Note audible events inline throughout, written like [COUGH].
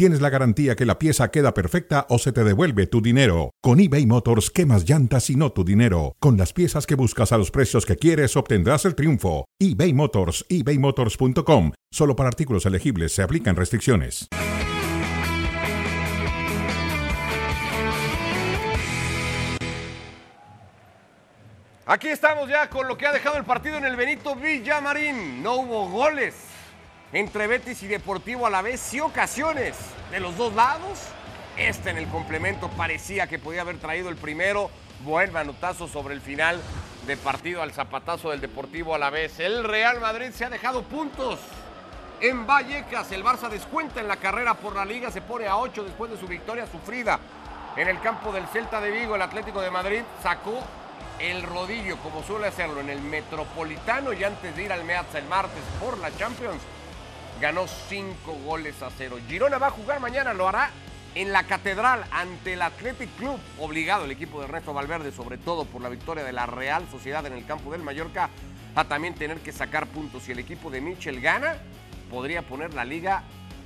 tienes la garantía que la pieza queda perfecta o se te devuelve tu dinero. Con eBay Motors, quemas llantas y no tu dinero. Con las piezas que buscas a los precios que quieres, obtendrás el triunfo. eBay Motors, ebaymotors.com. Solo para artículos elegibles se aplican restricciones. Aquí estamos ya con lo que ha dejado el partido en el Benito Villamarín. No hubo goles entre Betis y Deportivo a la vez, sí ocasiones de los dos lados. Este en el complemento parecía que podía haber traído el primero. Buen manotazo sobre el final de partido al zapatazo del Deportivo a la vez. El Real Madrid se ha dejado puntos en Vallecas. El Barça descuenta en la carrera por la liga, se pone a 8 después de su victoria sufrida en el campo del Celta de Vigo. El Atlético de Madrid sacó el rodillo, como suele hacerlo, en el Metropolitano y antes de ir al Meazza el martes por la Champions, ganó 5 goles a 0. Girona va a jugar mañana, lo hará en la Catedral ante el Athletic Club, obligado el equipo de Ernesto Valverde, sobre todo por la victoria de la Real Sociedad en el campo del Mallorca, a también tener que sacar puntos. Si el equipo de Michel gana, podría poner la liga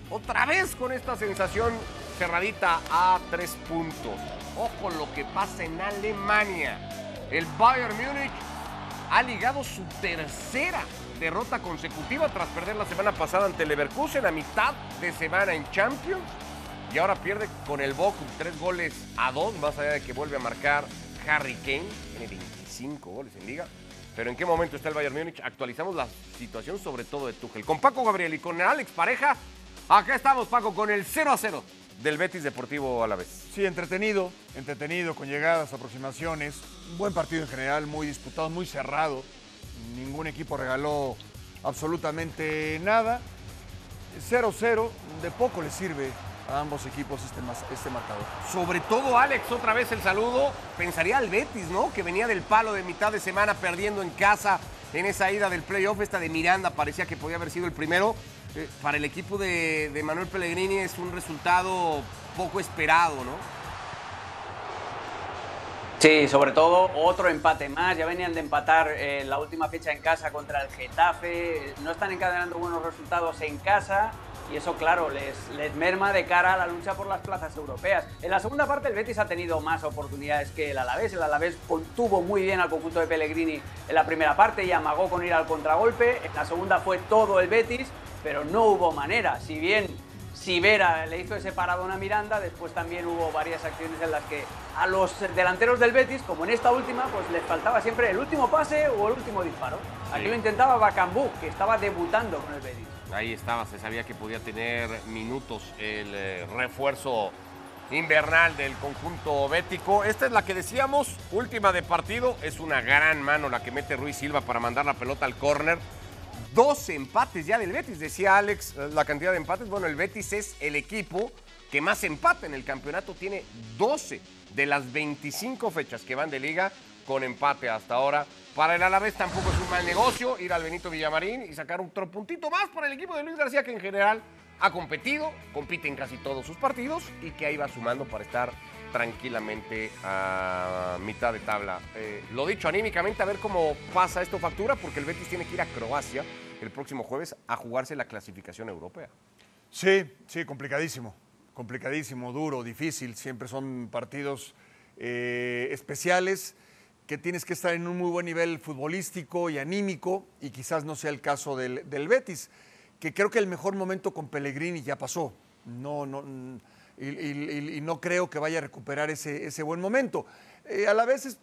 otra vez con esta sensación cerradita a tres puntos. Ojo lo que pasa en Alemania. El Bayern Múnich ha ligado su tercera derrota consecutiva tras perder la semana pasada ante Leverkusen a mitad de semana en Champions. Y ahora pierde con el Bochum tres goles a dos, más allá de que vuelve a marcar Harry Kane. Tiene 25 goles en liga. Pero ¿en qué momento está el Bayern Múnich? Actualizamos la situación sobre todo de Tuchel. Con Paco Gabriel y con Alex Pareja, acá estamos Paco con el 0 a 0 del Betis Deportivo a la vez. Sí, entretenido, entretenido, con llegadas, aproximaciones. Buen partido en general, muy disputado, muy cerrado. Ningún equipo regaló absolutamente nada. 0-0, de poco le sirve a ambos equipos este, este marcador. Sobre todo, Alex, otra vez el saludo. Pensaría al Betis, ¿no? Que venía del palo de mitad de semana perdiendo en casa en esa ida del playoff. Esta de Miranda parecía que podía haber sido el primero. Eh, para el equipo de, de Manuel Pellegrini es un resultado poco esperado, ¿no? Sí, sobre todo otro empate más. Ya venían de empatar eh, la última fecha en casa contra el Getafe. No están encadenando buenos resultados en casa y eso, claro, les, merma de cara a la lucha por las plazas europeas. En la segunda parte, el Betis ha tenido más oportunidades que el Alavés. El Alavés contuvo muy bien al conjunto de Pellegrini en la primera parte y amagó con ir al contragolpe. En la segunda fue todo el Betis, pero no hubo manera. Si bien Sivera le hizo ese paradón a Miranda, después también hubo varias acciones en las que a los delanteros del Betis, como en esta última, pues les faltaba siempre el último pase o el último disparo. Aquí lo intentaba Bacambú, que estaba debutando con el Betis. Ahí estaba, se sabía que podía tener minutos el eh, refuerzo invernal del conjunto bético. Esta es la que decíamos, última de partido, es una gran mano la que mete Ruiz Silva para mandar la pelota al córner. 12 empates ya del Betis, decía Alex, la cantidad de empates. Bueno, el Betis es el equipo que más empata en el campeonato, tiene 12 de las 25 fechas que van de liga con empate hasta ahora. Para el Alavés tampoco es un mal negocio ir al Benito Villamarín y sacar otro puntito más para el equipo de Luis García, que en general ha competido, compite en casi todos sus partidos y que ahí va sumando para estar tranquilamente a mitad de tabla. Eh, lo dicho, anímicamente a ver cómo pasa esto factura, porque el Betis tiene que ir a Croacia el próximo jueves a jugarse la clasificación europea. Sí, sí, complicadísimo, complicadísimo, duro, difícil. Siempre son partidos eh, especiales que tienes que estar en un muy buen nivel futbolístico y anímico, y quizás no sea el caso del, del Betis, que creo que el mejor momento con Pellegrini ya pasó. No, no y, no creo que vaya a recuperar ese, ese buen momento. Eh, a la vez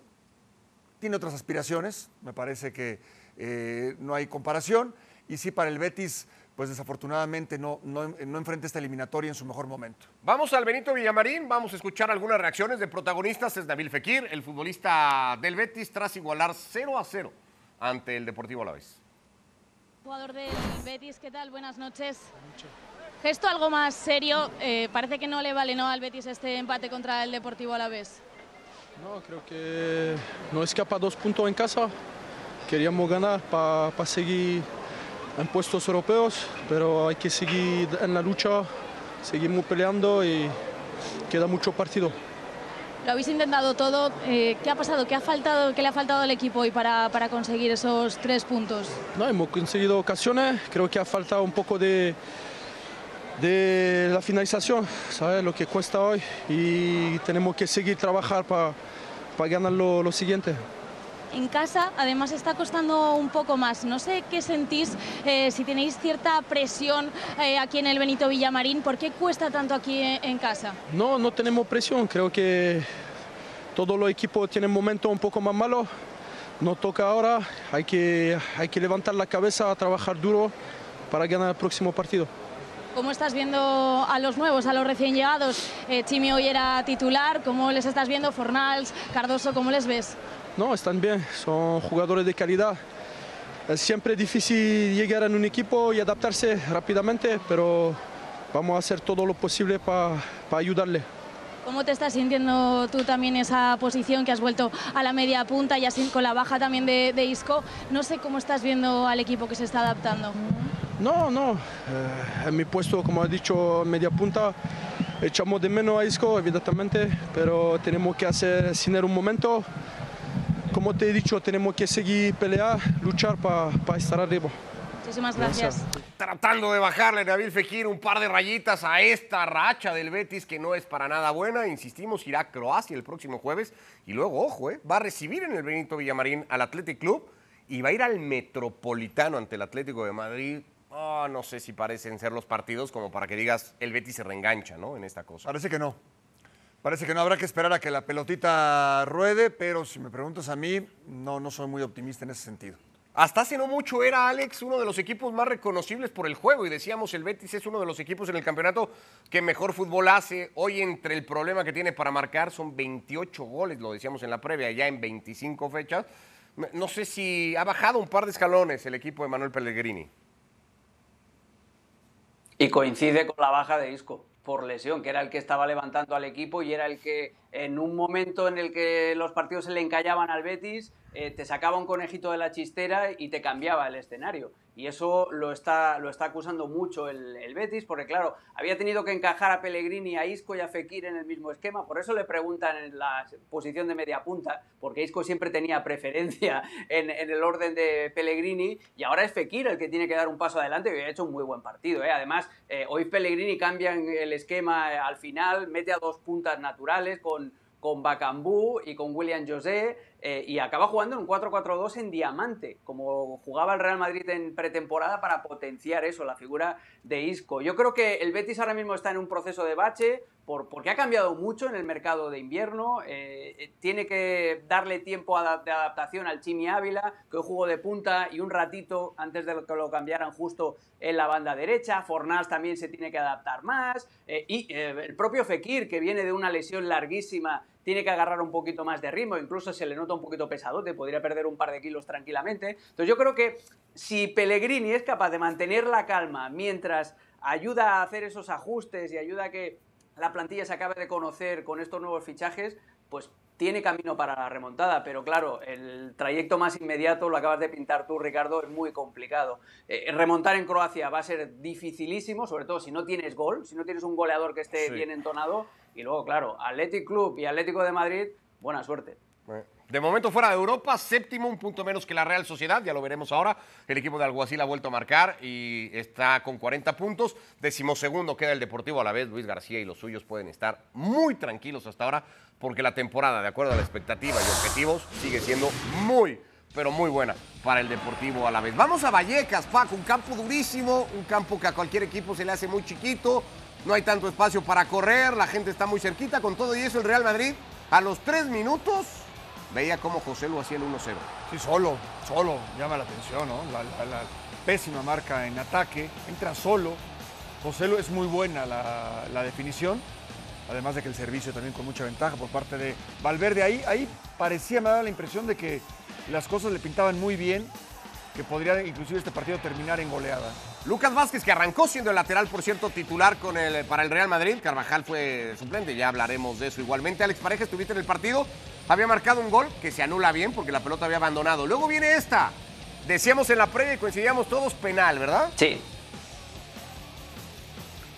tiene otras aspiraciones, me parece que eh, no hay comparación, y sí para el Betis, pues desafortunadamente no, no, no, enfrenta esta eliminatoria en su mejor momento. Vamos al Benito Villamarín, vamos a escuchar algunas reacciones de protagonistas. Es Nabil Fekir, el futbolista del Betis, tras igualar 0 a 0 ante el Deportivo Alavés. Jugador del Betis, ¿qué tal? Buenas noches. Buenas noches. Gesto algo más serio, eh, parece que no le vale ¿no? al Betis este empate contra el Deportivo Alavés. No, creo que no escapa dos puntos en casa. Queríamos ganar para seguir en puestos europeos, pero hay que seguir en la lucha, seguimos peleando y queda mucho partido. Lo habéis intentado todo. Eh, ¿Qué ha pasado? ¿Qué, ha faltado, ¿Qué le ha faltado al equipo hoy para, para conseguir esos tres puntos? No, hemos conseguido ocasiones, creo que ha faltado un poco de, de la finalización, ¿sabes? Lo que cuesta hoy y tenemos que seguir trabajar para para ganar lo, lo siguiente en casa además está costando un poco más. No sé qué sentís, eh, si tenéis cierta presión eh, aquí en el Benito Villamarín, ¿por qué cuesta tanto aquí en, en, casa? No, no tenemos presión, creo que todos los equipos tienen momentos un poco más malos. No toca ahora, hay que, hay que levantar la cabeza, trabajar duro para ganar el próximo partido. ¿Cómo estás viendo a los nuevos, a los recién llegados? Eh, Chimi hoy era titular, ¿cómo les estás viendo? Fornals, Cardoso, ¿cómo les ves? No, están bien, son jugadores de calidad. Es siempre difícil llegar en un equipo y adaptarse rápidamente, pero vamos a hacer todo lo posible para pa ayudarle. ¿Cómo te estás sintiendo tú también esa posición que has vuelto a la media punta y así con la baja también de, de Isco? No sé cómo estás viendo al equipo que se está adaptando. No, no. Eh, en mi puesto, como he dicho, media punta, echamos de menos a Isco, evidentemente, pero tenemos que hacer sin un momento. Como te he dicho, tenemos que seguir pelear, luchar para pa estar arriba. Muchísimas gracias. Tratando de bajarle Nabil Fekir un par de rayitas a esta racha del Betis que no es para nada buena. Insistimos, irá a Croacia el próximo jueves. Y luego, ojo, eh, va a recibir en el Benito Villamarín al Athletic Club y va a ir al Metropolitano ante el Atlético de Madrid Oh, no sé si parecen ser los partidos como para que digas el Betis se reengancha, ¿no? En esta cosa. Parece que no. Parece que no habrá que esperar a que la pelotita ruede, pero si me preguntas a mí, no, no soy muy optimista en ese sentido. Hasta hace no mucho era Alex uno de los equipos más reconocibles por el juego y decíamos el Betis es uno de los equipos en el campeonato que mejor fútbol hace. Hoy entre el problema que tiene para marcar son 28 goles, lo decíamos en la previa, ya en 25 fechas. No sé si ha bajado un par de escalones el equipo de Manuel Pellegrini. Y coincide con la baja de Isco por lesión, que era el que estaba levantando al equipo y era el que en un momento en el que los partidos se le encallaban al Betis, eh, te sacaba un conejito de la chistera y te cambiaba el escenario. Y eso lo está, lo está acusando mucho el, el, Betis, porque claro, había tenido que encajar a Pellegrini, a Isco y a Fekir en el mismo esquema. Por eso le preguntan en la posición de media punta, porque Isco siempre tenía preferencia [LAUGHS] en, en el orden de Pellegrini, y ahora es Fekir el que tiene que dar un paso adelante y ha hecho un muy buen partido. ¿eh? Además, eh, hoy Pellegrini cambia el esquema al final, mete a dos puntas naturales con con Bacambú y con William José eh, y acaba jugando en un 4-4-2 en diamante, como jugaba el Real Madrid en pretemporada para potenciar eso, la figura de Isco. Yo creo que el Betis ahora mismo está en un proceso de bache por, porque ha cambiado mucho en el mercado de invierno, eh, eh tiene que darle tiempo de adaptación al Chimi Ávila, que hoy jugó de punta y un ratito antes de que lo cambiaran justo en la banda derecha, Fornals también se tiene que adaptar más, y el propio Fekir, que viene de una lesión larguísima, tiene que agarrar un poquito más de ritmo, incluso se le nota un poquito pesadote, podría perder un par de kilos tranquilamente. Entonces yo creo que si Pellegrini es capaz de mantener la calma mientras ayuda a hacer esos ajustes y ayuda a que la plantilla se acabe de conocer con estos nuevos fichajes, pues tiene camino para la remontada, pero claro, el trayecto más inmediato, lo acabas de pintar tú, Ricardo, es muy complicado. Eh, remontar en Croacia va a ser dificilísimo, sobre todo si no tienes gol, si no tienes un goleador que esté sí. bien entonado. Y luego, claro, Athletic Club y Atlético de Madrid, buena suerte. De momento fuera de Europa, séptimo, un punto menos que la Real Sociedad, ya lo veremos ahora. El equipo de Alguacil ha vuelto a marcar y está con 40 puntos. Decimosegundo queda el Deportivo a la vez. Luis García y los suyos pueden estar muy tranquilos hasta ahora porque la temporada, de acuerdo a la expectativa y objetivos, sigue siendo muy, pero muy buena para el Deportivo a la vez. Vamos a Vallecas, Paco, un campo durísimo, un campo que a cualquier equipo se le hace muy chiquito, no hay tanto espacio para correr, la gente está muy cerquita, con todo y eso el Real Madrid a los tres minutos veía cómo José lo hacía el 1-0. Sí, solo, solo, llama la atención, ¿no? La, pésima marca en ataque, entra solo. José lo es muy buena la, la, definición, además de que el servicio también con mucha ventaja por parte de Valverde. Ahí, ahí parecía, me daba la impresión de que las cosas le pintaban muy bien, que podría inclusive este partido terminar en goleada. Lucas Vázquez, que arrancó siendo el lateral, por cierto, titular con el, para el Real Madrid. Carvajal fue suplente, ya hablaremos de eso igualmente. Alex Pareja, estuviste en el partido, había marcado un gol que se anula bien porque la pelota había abandonado. Luego viene esta. Decíamos en la previa y coincidíamos todos penal, ¿verdad? Sí.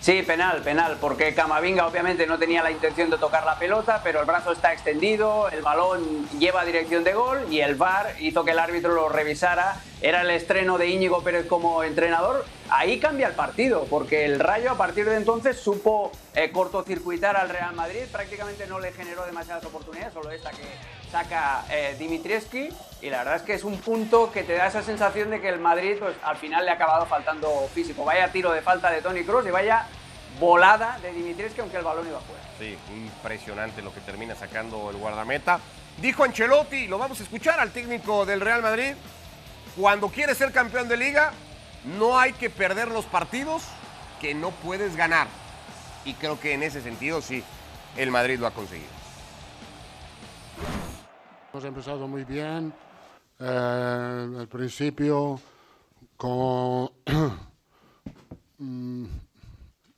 Sí, penal, penal, porque Camavinga obviamente no tenía la intención de tocar la pelota, pero el brazo está extendido, el balón lleva dirección de gol y el VAR hizo que el árbitro lo revisara. Era el estreno de Íñigo Pérez como entrenador. Ahí cambia el partido, porque el Rayo a partir de entonces supo eh, cortocircuitar al Real Madrid, prácticamente no le generó demasiadas oportunidades, solo esta que saca eh, Dimitrievski y la verdad es que es un punto que te da esa sensación de que el Madrid pues, al final le ha acabado faltando físico. Vaya tiro de falta de Tony Kroos y vaya volada de Dimitrievski aunque el balón iba fuera. Sí, impresionante lo que termina sacando el guardameta. Dijo Ancelotti, lo vamos a escuchar al técnico del Real Madrid, cuando quieres ser campeón de liga, no hay que perder los partidos que no puedes ganar. Y creo que en ese sentido sí, el Madrid lo ha conseguido. Hemos empezado muy bien. Eh, al principio con [CLEARS THROAT] mm,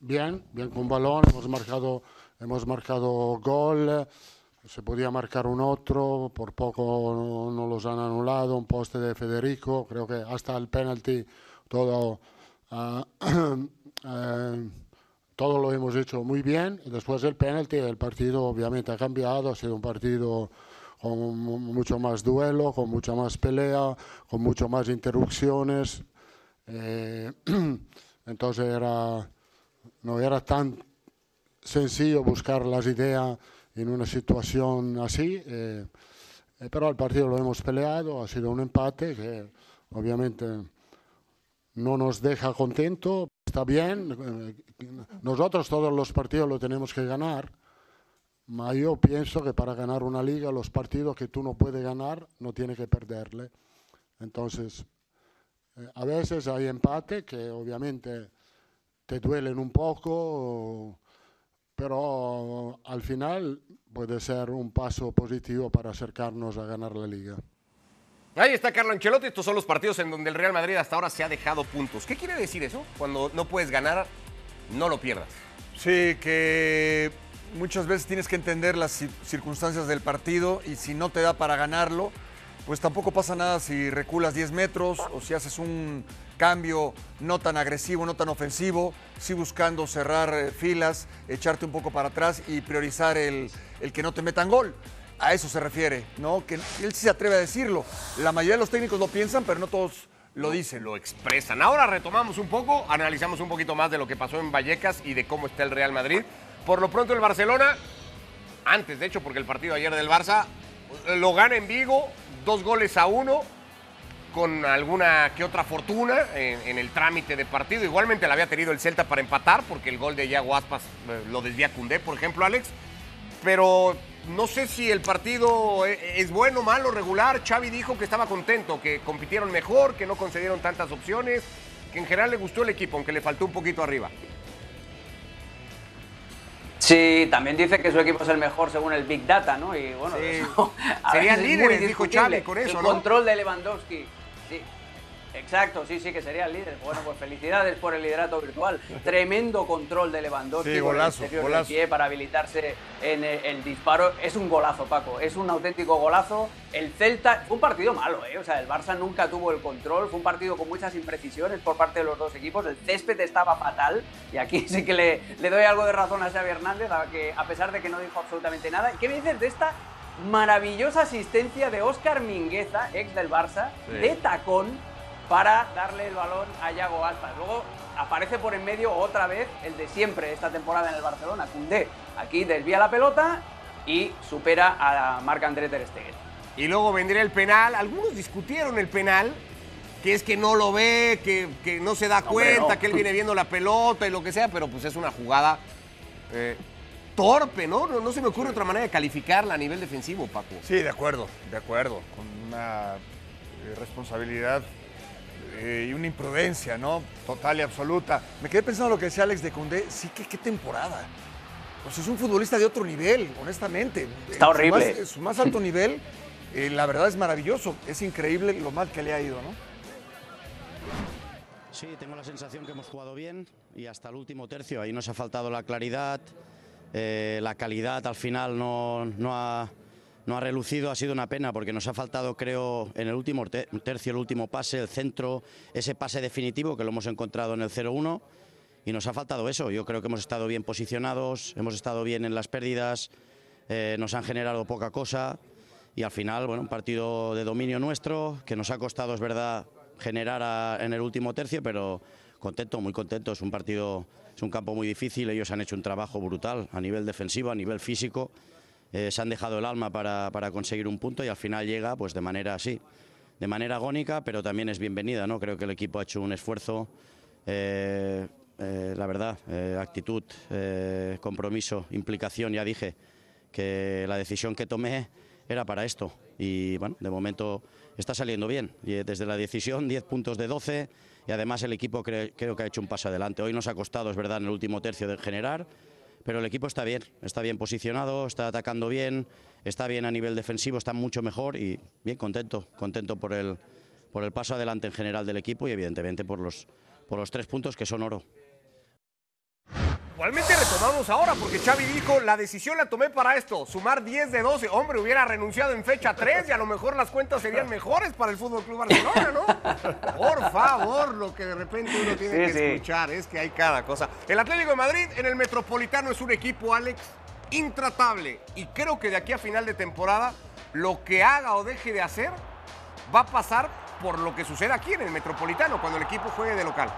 bien, bien con balón, hemos marcado, hemos marcado gol, se podía marcar un otro, por poco no, los han anulado, un poste de Federico, creo que hasta el penalti todo, ah, [CLEARS THROAT] eh, todo lo hemos hecho muy bien. Después del penalti el partido obviamente ha cambiado, ha sido un partido con mucho más duelo, con mucha más pelea, con mucho más interrupciones. Eh, [CLEARS THROAT] entonces era, no era tan sencillo buscar las ideas en una situación así, eh, eh, pero el partido lo hemos peleado, ha sido un empate que obviamente no nos deja contento, está bien, nosotros todos los partidos lo tenemos que ganar, Ma yo pienso que para ganar una liga los partidos que tú no puedes ganar no tienes que perderle. Entonces, eh, a veces hay empate que obviamente te duelen un poco, pero al final puede ser un paso positivo para acercarnos a ganar la liga. Ahí está Carlo Ancelotti, estos son los partidos en donde el Real Madrid hasta ahora se ha dejado puntos. ¿Qué quiere decir eso? Cuando no puedes ganar, no lo pierdas. Sí, que muchas veces tienes que entender las circunstancias del partido y si no te da para ganarlo, pues tampoco pasa nada si reculas 10 metros o si haces un cambio no tan agresivo, no tan ofensivo, sí buscando cerrar eh, filas, echarte un poco para atrás y priorizar el, el que no te metan gol. A eso se refiere, ¿no? Que él sí se atreve a decirlo. La mayoría de los técnicos lo piensan, pero no todos lo dicen. Lo expresan. Ahora retomamos un poco, analizamos un poquito más de lo que pasó en Vallecas y de cómo está el Real Madrid. Por lo pronto el Barcelona, antes de hecho, porque el partido ayer del Barça, lo gana en Vigo, dos goles a uno, con alguna que otra fortuna en, el trámite de partido. Igualmente la había tenido el Celta para empatar, porque el gol de Iago Aspas eh, lo desvía Cundé, por ejemplo, Alex. Pero no sé si el partido e, es bueno, malo, regular. Xavi dijo que estaba contento, que compitieron mejor, que no concedieron tantas opciones, que en general le gustó el equipo, aunque le faltó un poquito arriba. Sí, también dice que su equipo es el mejor según el Big Data, ¿no? Y bueno, [LAUGHS] serían líderes, dijo Xavi con eso, el control de Lewandowski. Sí. Exacto, sí, sí, que sería el líder. Bueno, pues felicidades por el liderato virtual. [LAUGHS] Tremendo control de Lewandowski sí, golazo, golazo. pie para habilitarse en el, disparo. Es un golazo, Paco. Es un auténtico golazo. El Celta fue un partido malo, ¿eh? O sea, el Barça nunca tuvo el control. Fue un partido con muchas imprecisiones por parte de los dos equipos. El césped estaba fatal. Y aquí [LAUGHS] sí que le, le doy algo de razón a Xavi Hernández, a, que, a pesar de que no dijo absolutamente nada. ¿Qué me dices de esta maravillosa asistencia de Óscar Mingueza, ex del Barça, de tacón? Para darle el balón a Yago Aspas. Luego aparece por en medio otra vez el de siempre esta temporada en el Barcelona, Cundé. Aquí desvía la pelota y supera a Marc-André Ter Stegen. Y luego vendría el penal. Algunos discutieron el penal, que es que no lo ve, que, no se da cuenta, que él viene viendo la pelota y lo que sea, pero pues es una jugada eh, torpe, ¿no? ¿no? se me ocurre otra manera de calificarla a nivel defensivo, Paco. Sí, de acuerdo, de acuerdo. Con una eh, responsabilidad eh, y una imprudencia, ¿no? Total y absoluta. Me quedé pensando lo que decía Alex de Condé. Sí, que qué temporada. Pues es un futbolista de otro nivel, honestamente. Está horrible. Su más, alto [LAUGHS] nivel, eh, la verdad es maravilloso. Es increíble lo mal que le ha ido, ¿no? Sí, tengo la sensación que hemos jugado bien y hasta el último tercio. Ahí nos ha faltado la claridad, eh, la calidad al final no, no ha no ha relucido, ha sido una pena porque nos ha faltado, creo, en el último tercio, el último pase, el centro, ese pase definitivo que lo hemos encontrado en el 0-1 y nos ha faltado eso. Yo creo que hemos estado bien posicionados, hemos estado bien en las pérdidas, eh, nos han generado poca cosa y al final, bueno, un partido de dominio nuestro que nos ha costado, es verdad, generar en el último tercio, pero contento, muy contento. Es un partido, es un campo muy difícil. Ellos han hecho un trabajo brutal a nivel defensivo, a nivel físico. Eh, se han dejado el alma para, para, conseguir un punto y al final llega, pues de manera así, de manera agónica, pero también es bienvenida. ¿no? Creo que el equipo ha hecho un esfuerzo. Eh, eh, la verdad, actitud, compromiso, implicación, ya dije que la decisión que tomé era para esto y bueno, de momento está saliendo bien. Desde la decisión, 10 puntos de 12 y además el equipo creo que ha hecho un paso adelante. Hoy nos ha costado, es verdad, en el último tercio de generar, pero el equipo está bien, está bien posicionado, está atacando bien, está bien a nivel defensivo, está mucho mejor y bien contento, contento por el, por el paso adelante en general del equipo y evidentemente por los, por los tres puntos que son oro. Igualmente retomamos ahora, porque Xavi dijo, la decisión la tomé para esto, sumar 10 de 12. Hombre, hubiera renunciado en fecha 3 y a lo mejor las cuentas serían mejores para el Fútbol Club Barcelona, ¿no? Por favor, lo que de repente uno tiene que escuchar es que hay cada cosa. El Atlético de Madrid en el Metropolitano es un equipo, Alex, intratable. Y creo que de aquí a final de temporada, lo que haga o deje de hacer va a pasar por lo que sucede aquí en el Metropolitano, cuando el equipo juegue de local.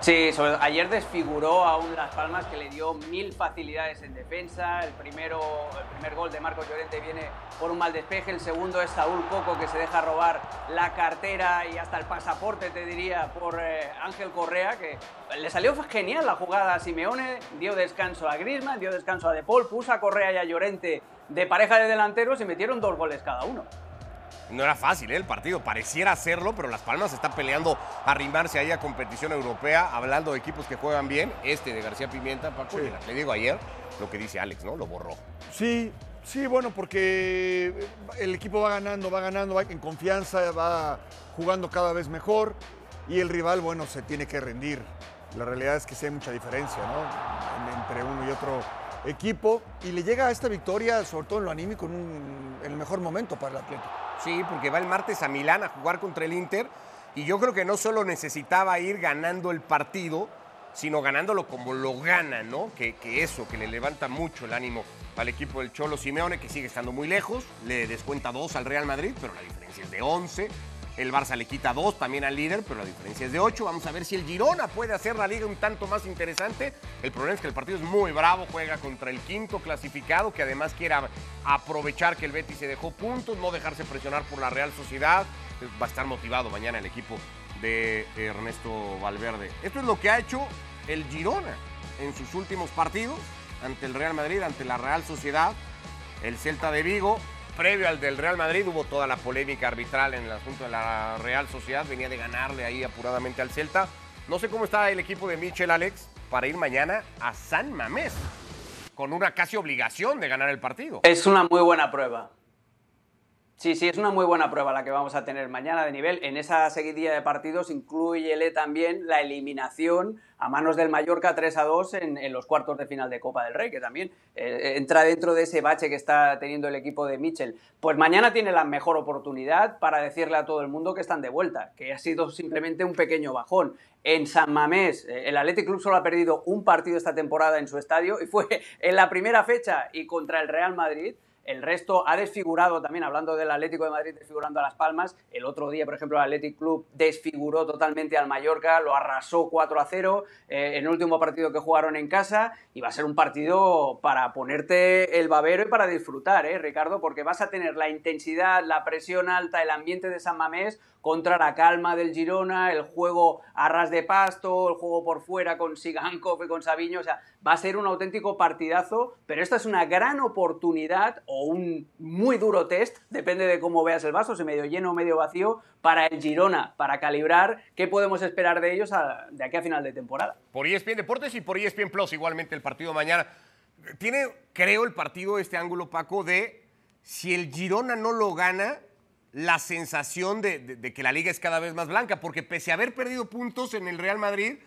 Sí, ayer desfiguró a un Las Palmas que le dio mil facilidades en defensa. El, primero, el primer gol de Marcos Llorente viene por un mal despeje. El segundo es Saúl Coco que se deja robar la cartera y hasta el pasaporte, te diría, por eh, Ángel Correa, que le salió genial la jugada a Simeone. Dio descanso a Griezmann, dio descanso a De Paul, puso a Correa y a Llorente de pareja de delanteros y metieron dos goles cada uno. No era fácil ¿eh? el partido, pareciera hacerlo, pero Las Palmas está peleando a arrimarse ahí a competición europea, hablando de equipos que juegan bien. Este de García Pimienta, Paco, le digo ayer lo que dice Alex, ¿no? Lo borró. Sí, sí, bueno, porque el equipo va ganando, va ganando, va en confianza, va jugando cada vez mejor y el rival, bueno, se tiene que rendir. La realidad es que sí hay mucha diferencia, ¿no? Entre uno y otro equipo y le llega a esta victoria, sobre todo en lo anímico, en, el mejor momento para el Atlético. Sí, porque va el martes a Milán a jugar contra el Inter y yo creo que no solo necesitaba ir ganando el partido, sino ganándolo como lo gana, ¿no? Que, que, eso, que le levanta mucho el ánimo al equipo del Cholo Simeone, que sigue estando muy lejos, le descuenta dos al Real Madrid, pero la diferencia es de 11. El Barça le quita dos también al líder, pero la diferencia es de ocho. Vamos a ver si el Girona puede hacer la liga un tanto más interesante. El problema es que el partido es muy bravo, juega contra el quinto clasificado, que además quiere aprovechar que el Betis se dejó puntos, no dejarse presionar por la Real Sociedad. Va a estar motivado mañana el equipo de Ernesto Valverde. Esto es lo que ha hecho el Girona en sus últimos partidos ante el Real Madrid, ante la Real Sociedad, el Celta de Vigo previo al del Real Madrid hubo toda la polémica arbitral en el asunto de la Real Sociedad, venía de ganarle ahí apuradamente al Celta. No sé cómo está el equipo de Michel Alex para ir mañana a San Mamés, con una casi obligación de ganar el partido. Es una muy buena prueba. Sí, sí, es una muy buena prueba la que vamos a tener mañana de nivel. En esa seguidilla de partidos incluyele también la eliminación a manos del Mallorca 3 a 2 en, los cuartos de final de Copa del Rey, que también eh, entra dentro de ese bache que está teniendo el equipo de Mitchell. Pues mañana tiene la mejor oportunidad para decirle a todo el mundo que están de vuelta, que ha sido simplemente un pequeño bajón. En San Mamés, eh, el Athletic Club solo ha perdido un partido esta temporada en su estadio y fue [LAUGHS] en la primera fecha y contra el Real Madrid. El resto ha desfigurado también, hablando del Atlético de Madrid desfigurando a Las Palmas. El otro día, por ejemplo, el Athletic Club desfiguró totalmente al Mallorca, lo arrasó 4 a 0 eh, en el último partido que jugaron en casa. Y va a ser un partido para ponerte el babero y para disfrutar, ¿eh, Ricardo? Porque vas a tener la intensidad, la presión alta, el ambiente de San Mamés contra la calma del Girona, el juego a ras de pasto, el juego por fuera con Sigankov y con Sabiño, o sea, va a ser un auténtico partidazo, pero esta es una gran oportunidad o un muy duro test, depende de cómo veas el vaso, si medio lleno o medio vacío, para el Girona, para calibrar qué podemos esperar de ellos de aquí a final de temporada. Por ESPN Deportes y por ESPN Plus, igualmente el partido mañana. Tiene, creo, el partido este ángulo, Paco, de si el Girona no lo gana, la sensación de, que la liga es cada vez más blanca, porque pese a haber perdido puntos en el Real Madrid,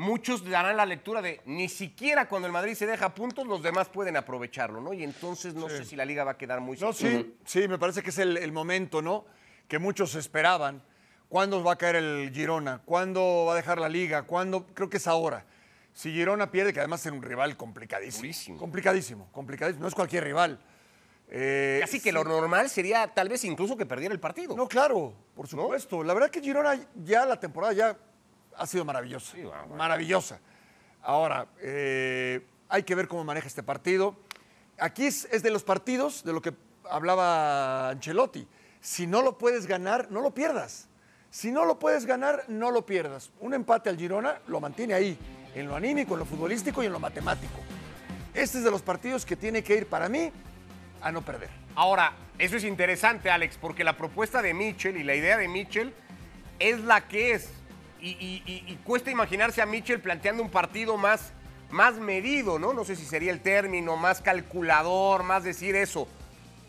muchos darán la lectura de ni siquiera cuando el Madrid se deja puntos, los demás pueden aprovecharlo, ¿no? Y entonces no sé si la liga va a quedar muy No, sí, sí, me parece que es el, el momento, ¿no? Que muchos esperaban. ¿Cuándo va a caer el Girona? ¿Cuándo va a dejar la liga? ¿Cuándo? Creo que es ahora. Si Girona pierde, que además es un rival complicadísimo. Durísimo. Complicadísimo, complicadísimo. No es cualquier rival. Eh, Así que lo normal sería tal vez incluso que perdiera el partido. No, claro, por supuesto. La verdad que Girona ya la temporada ya ha sido maravillosa. Sí, bueno, bueno. Maravillosa. Ahora, eh, hay que ver cómo maneja este partido. Aquí es, es de los partidos de lo que hablaba Ancelotti. Si no lo puedes ganar, no lo pierdas. Si no lo puedes ganar, no lo pierdas. Un empate al Girona lo mantiene ahí, en lo anímico, en lo futbolístico y en lo matemático. Este es de los partidos que tiene que ir para mí a no perder. Ahora, eso es interesante, Alex, porque la propuesta de Mitchell y la idea de Mitchell es la que es. Y, cuesta imaginarse a Mitchell planteando un partido más, más medido, ¿no? No sé si sería el término, más calculador, más decir eso.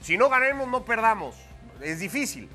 Si no ganemos, no perdamos. Es difícil.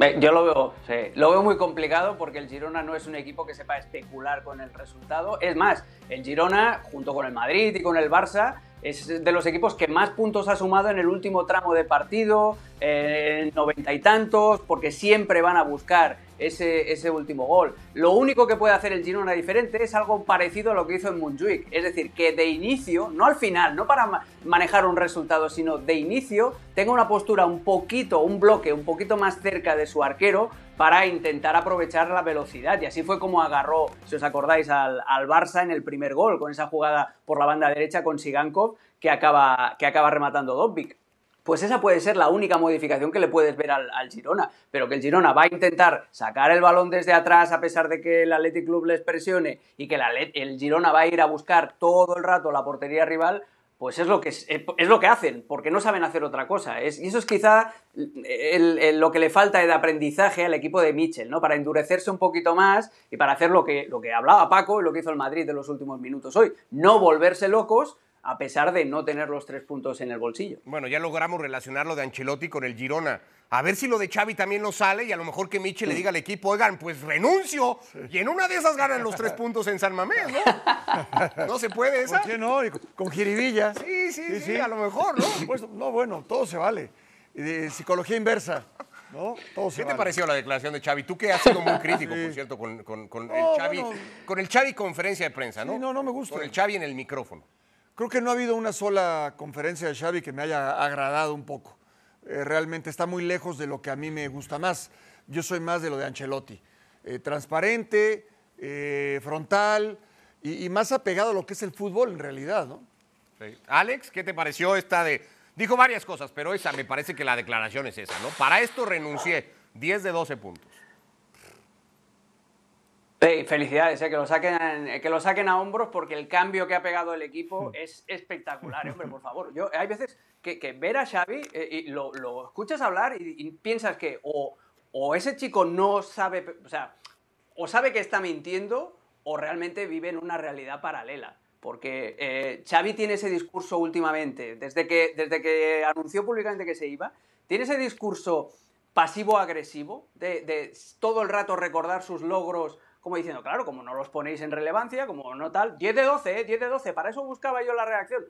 Eh, Yo lo veo, lo veo muy complicado porque el Girona no es un equipo que sepa especular con el resultado. Es más, el Girona, junto con el Madrid y con el Barça, es de los equipos que más puntos ha sumado en el último tramo de partido, eh, en noventa y tantos, porque siempre van a buscar ese, ese último gol. Lo único que puede hacer el Girona diferente es algo parecido a lo que hizo en Montjuic, es decir, que de inicio, no al final, no para ma- manejar un resultado, sino de inicio, tenga una postura un poquito, un bloque un poquito más cerca de su arquero para intentar aprovechar la velocidad. Y así fue como agarró, si os acordáis, al, Barça en el primer gol, con esa jugada por la banda derecha con Sigankov, que acaba, que acaba rematando Dobbik. Pues esa puede ser la única modificación que le puedes ver al, Girona, pero que el Girona va a intentar sacar el balón desde atrás a pesar de que el Athletic Club les presione y que el, Girona va a ir a buscar todo el rato la portería rival, pues es lo que, es, es lo que hacen, porque no saben hacer otra cosa. Y eso es quizá lo que le falta de aprendizaje al equipo de Mitchell, ¿no? Para endurecerse un poquito más y para hacer lo que, lo que hablaba Paco y lo que hizo el Madrid en los últimos minutos hoy. No volverse locos a pesar de no tener los tres puntos en el bolsillo. Bueno, ya logramos relacionarlo de Ancelotti con el Girona. A ver si lo de Xavi también nos sale y a lo mejor que Michel le diga al equipo, oigan, pues renuncio. Y en una de esas ganan los tres puntos en San Mamés, ¿no? [LAUGHS] No se puede esa. ¿Por qué no? Y con- jiribilla. Sí, sí, sí, a lo mejor, ¿no? Por supuesto. No, bueno, todo se vale. De psicología inversa, ¿no? Todo se ¿Qué te vale. pareció la declaración de Xavi? Tú que has sido muy crítico, [LAUGHS] por cierto, con, con- con No, el Xavi, bueno. con el Xavi conferencia de prensa, ¿no? Sí, no, no me gusta. Con el Xavi en el micrófono. Creo que no ha habido una sola conferencia de Xavi que me haya agradado un poco. Eh, realmente está muy lejos de lo que a mí me gusta más. Yo soy más de lo de Ancelotti. Eh, transparente, eh, frontal y, y más apegado a lo que es el fútbol en realidad, ¿no? Sí. Alex, ¿qué te pareció esta de...? Dijo varias cosas, pero esa me parece que la declaración es esa, ¿no? Para esto renuncié. 10 de 12 puntos. Sí, felicidades, eh, que, lo saquen, eh, que lo saquen a hombros porque el cambio que ha pegado el equipo es espectacular, eh, hombre, por favor. Yo, hay veces que, que ver a Xavi eh, y lo, lo escuchas hablar y, y piensas que o, o ese chico no sabe, o sea, o sabe que está mintiendo o realmente vive en una realidad paralela. Porque eh, Xavi tiene ese discurso últimamente, desde que, desde que anunció públicamente que se iba, tiene ese discurso pasivo-agresivo, de, de todo el rato recordar sus logros, como diciendo, claro, como no los ponéis en relevancia, como no tal, 10 de 12, ¿eh? 10 de 12, para eso buscaba yo la reacción.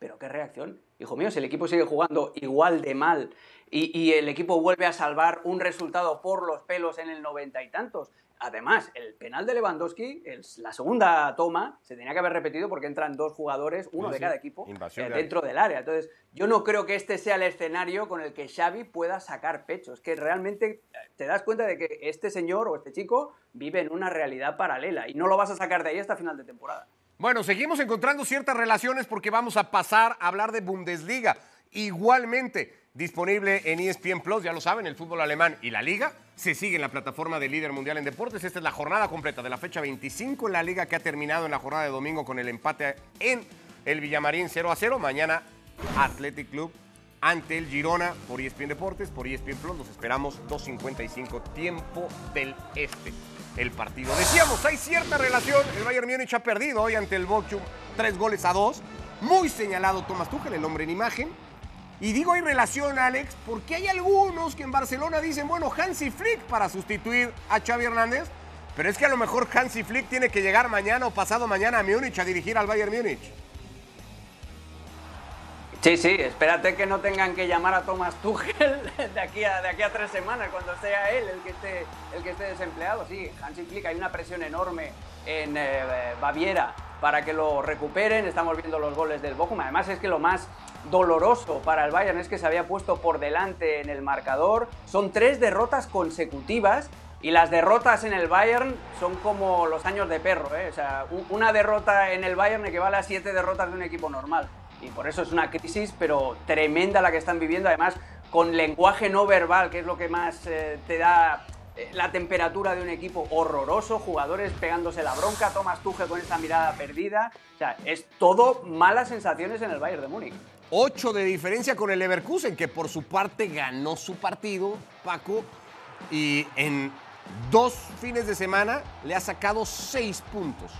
Pero qué reacción, hijo mío, si el equipo sigue jugando igual de mal y, y el equipo vuelve a salvar un resultado por los pelos en el noventa y tantos. Además, el penal de Lewandowski, el- la segunda toma, se tenía que haber repetido porque entran dos jugadores, uno Sí, de cada equipo, eh, de dentro del área. Entonces, yo no creo que este sea el escenario con el que Xavi pueda sacar pecho. Es que realmente eh, te das cuenta de que este señor o este chico vive en una realidad paralela y no lo vas a sacar de ahí hasta final de temporada. Bueno, seguimos encontrando ciertas relaciones porque vamos a pasar a hablar de Bundesliga. Igualmente, disponible en ESPN Plus, ya lo saben, el fútbol alemán y la liga se sigue en la plataforma de líder mundial en deportes. Esta es la jornada completa de la fecha 25 en la liga que ha terminado en la jornada de domingo con el empate en el Villamarín 0 a 0. Mañana Athletic Club ante el Girona por ESPN Deportes, por ESPN Plus. Los esperamos 2.55 tiempo del este. El partido. Decíamos, hay cierta relación. El Bayern Múnich ha perdido hoy ante el Bochum tres goles a dos. Muy señalado Thomas Tuchel, el hombre en imagen. Y digo hay relación, Alex, porque hay algunos que en Barcelona dicen, bueno, Hansi Flick para sustituir a Xavi Hernández, Pero es que a lo mejor Hansi Flick tiene que llegar mañana o pasado mañana a Múnich a dirigir al Bayern Múnich. Sí, sí, espérate que no tengan que llamar a Thomas Tuchel [LAUGHS] de aquí a, de aquí a tres semanas, cuando sea él el que esté, el que esté desempleado. Sí, Hansi Flick, hay una presión enorme en eh, Baviera para que lo recuperen. Estamos viendo los goles del Bochum. Además, es que lo más doloroso para el Bayern es que se había puesto por delante en el marcador. Son tres derrotas consecutivas y las derrotas en el Bayern son como los años de perro. ¿eh? O sea, una derrota en el Bayern equivale a siete derrotas de un equipo normal y por eso es una crisis, pero tremenda la que están viviendo, además con lenguaje no verbal, que es lo que más eh, te da eh, la temperatura de un equipo horroroso, jugadores pegándose la bronca, Thomas Tuchel con esta mirada perdida, o sea, es todo malas sensaciones en el Bayern de Múnich. Ocho de diferencia con el Leverkusen, que por su parte ganó su partido, Paco, y en dos fines de semana le ha sacado seis puntos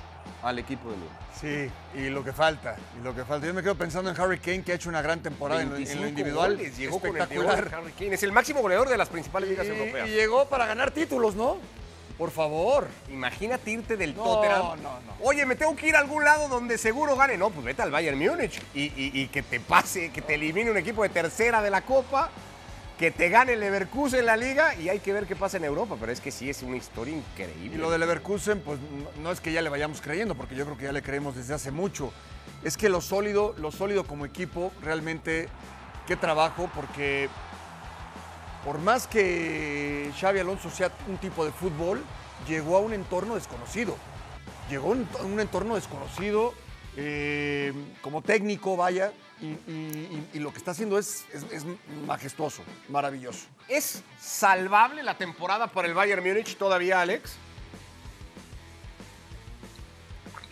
al equipo de Múnich. Sí, y lo que falta, y lo que falta. Yo me quedo pensando en Harry Kane, que ha hecho una gran temporada en lo, individual. Goles, llegó espectacular. Harry Kane. Es el máximo goleador de las principales ligas europeas. Y llegó para ganar títulos, ¿no? Por favor. Imagínate irte del Tottenham. No, no, no. Oye, me tengo que ir a algún lado donde seguro gane. No, pues vete al Bayern Múnich y, y que te pase, que te elimine un equipo de tercera de la Copa que te gane el Leverkusen en la liga y hay que ver qué pasa en Europa, pero es que sí es una historia increíble. Y lo de Leverkusen, pues no es que ya le vayamos creyendo, porque yo creo que ya le creemos desde hace mucho. Es que lo sólido, lo sólido como equipo, realmente, qué trabajo, porque por más que Xavi Alonso sea un tipo de fútbol, llegó a un entorno desconocido. Llegó a un entorno desconocido eh, como técnico, vaya, y, lo que está haciendo es, es, majestuoso, maravilloso. ¿Es salvable la temporada para el Bayern Múnich todavía, Alex?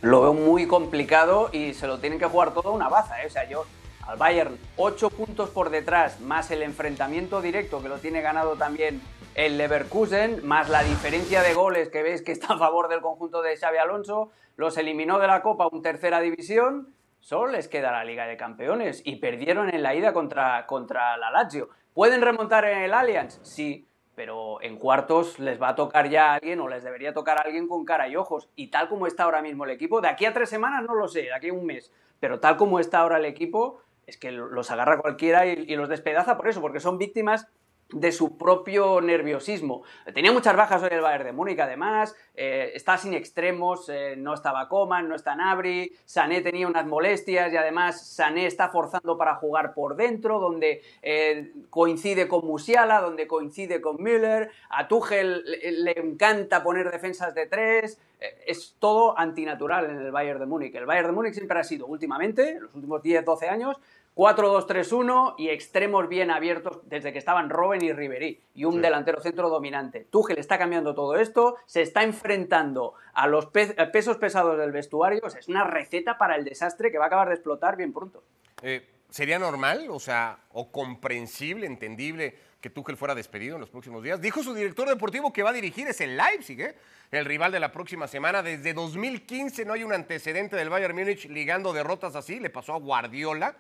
Lo veo muy complicado y se lo tienen que jugar todo una baza. ¿eh? O sea, yo al Bayern ocho puntos por detrás, más el enfrentamiento directo que lo tiene ganado también el Leverkusen, más la diferencia de goles que veis que está a favor del conjunto de Xavi Alonso, los eliminó de la Copa un tercera división Solo les queda la Liga de Campeones y perdieron en la ida contra, contra la Lazio. ¿Pueden remontar en el Allianz? Sí, pero en cuartos les va a tocar ya alguien o les debería tocar a alguien con cara y ojos. Y tal como está ahora mismo el equipo, de aquí a tres semanas no lo sé, de aquí a un mes, pero tal como está ahora el equipo, es que los agarra cualquiera y, los despedaza por eso, porque son víctimas de su propio nerviosismo. Tenía muchas bajas hoy el Bayern de Múnich, además, eh, está sin extremos, eh, no estaba Coman, no está Nabri, Sané tenía unas molestias y además Sané está forzando para jugar por dentro, donde eh, coincide con Musiala, donde coincide con Müller, a Tuchel le, encanta poner defensas de tres, es todo antinatural en el Bayern de Múnich. El Bayern de Múnich siempre ha sido últimamente, los últimos 10-12 años, 4-2-3-1 y extremos bien abiertos desde que estaban Robben y Ribery y un delantero centro dominante. Tuchel está cambiando todo esto, se está enfrentando a los pesos pesados del vestuario, es una receta para el desastre que va a acabar de explotar bien pronto. Eh, ¿Sería normal, o sea, o comprensible, entendible que Tuchel fuera despedido en los próximos días? Dijo su director deportivo que va a dirigir es el Leipzig, ¿eh? el rival de la próxima semana. Desde 2015 no hay un antecedente del Bayern Múnich ligando derrotas así, le pasó a Guardiola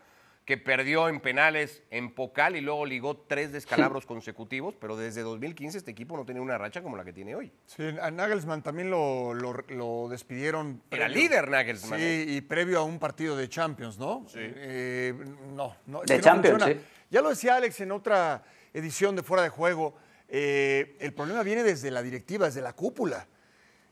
que perdió en penales en Pocal y luego ligó tres descalabros [LAUGHS] consecutivos, pero desde 2015 este equipo no tiene una racha como la que tiene hoy. Sí, a Nagelsmann también lo, despidieron. Era líder Nagelsmann. Sí, ¿eh? y previo a un partido de Champions, ¿no? Sí. Eh, no, no. de Champions, sí. Ya lo decía Alex en otra edición de Fuera de Juego, eh, el problema viene desde la directiva, desde la cúpula.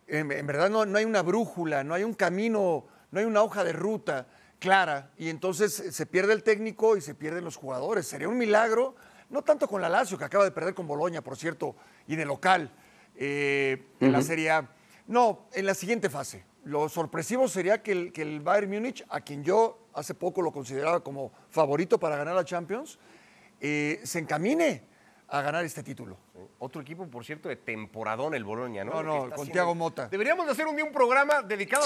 En, en verdad no, no hay una brújula, no hay un camino, no hay una hoja de ruta clara y entonces se pierde el técnico y se pierden los jugadores. Sería un milagro, no tanto con la Lazio, que acaba de perder con Boloña, por cierto, y de local eh, en la Serie A. No, en la siguiente fase. Lo sorpresivo sería que el, que el Bayern Múnich, a quien yo hace poco lo consideraba como favorito para ganar la Champions, eh, se encamine a ganar este título. Otro equipo, por cierto, de temporadón, el Boloña, ¿no? No, no, con Tiago Mota. Deberíamos de hacer un día un programa dedicado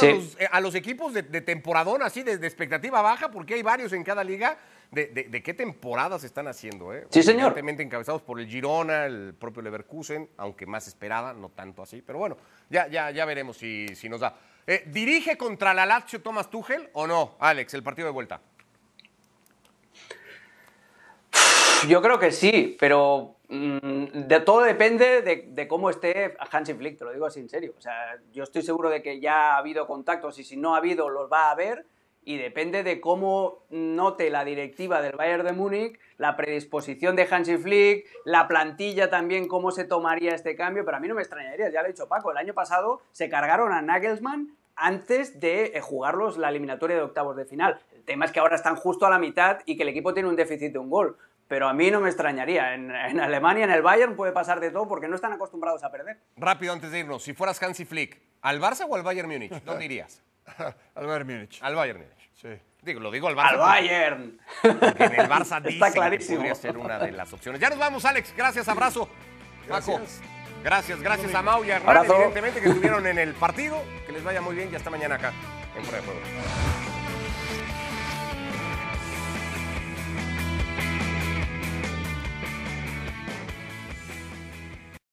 a, los, equipos de, temporadón, así, de, expectativa baja, porque hay varios en cada liga. De, qué temporadas están haciendo, ¿eh? Sí, señor. Evidentemente encabezados por el Girona, el propio Leverkusen, aunque más esperada, no tanto así. Pero bueno, ya, ya, ya veremos si, si nos da. Eh, ¿Dirige contra la Lazio Thomas Tuchel o no, Alex, el partido de vuelta? Yo creo que sí, pero mm, de todo depende de, de cómo esté Hansi Flick, te lo digo así en serio. O sea, yo estoy seguro de que ya ha habido contactos y si no ha habido, los va a haber. Y depende de cómo note la directiva del Bayern de Múnich, la predisposición de Hansi Flick, la plantilla también, cómo se tomaría este cambio. Pero a mí no me extrañaría, ya lo ha dicho Paco, el año pasado se cargaron a Nagelsmann antes de eh, jugarlos la eliminatoria de octavos de final. El tema es que ahora están justo a la mitad y que el equipo tiene un déficit de un gol. Pero a mí no me extrañaría. En, en Alemania, en el Bayern, puede pasar de todo porque no están acostumbrados a perder. Rápido antes de irnos, si fueras Hansi Flick, ¿al Barça o al Bayern Múnich? [LAUGHS] ¿Dónde irías? [LAUGHS] Al Bayern Múnich. Al Bayern Múnich. Sí. Digo, lo digo al Barça. ¡Al Bayern! Porque en el Barça [LAUGHS] Está que clarísimo. podría ser una de las opciones. Ya nos vamos, Alex. Gracias, abrazo. Paco. Gracias, gracias a Mau y a Hernán, evidentemente, que estuvieron en el partido. Que les vaya muy bien y hasta mañana acá en Fuera de Juego.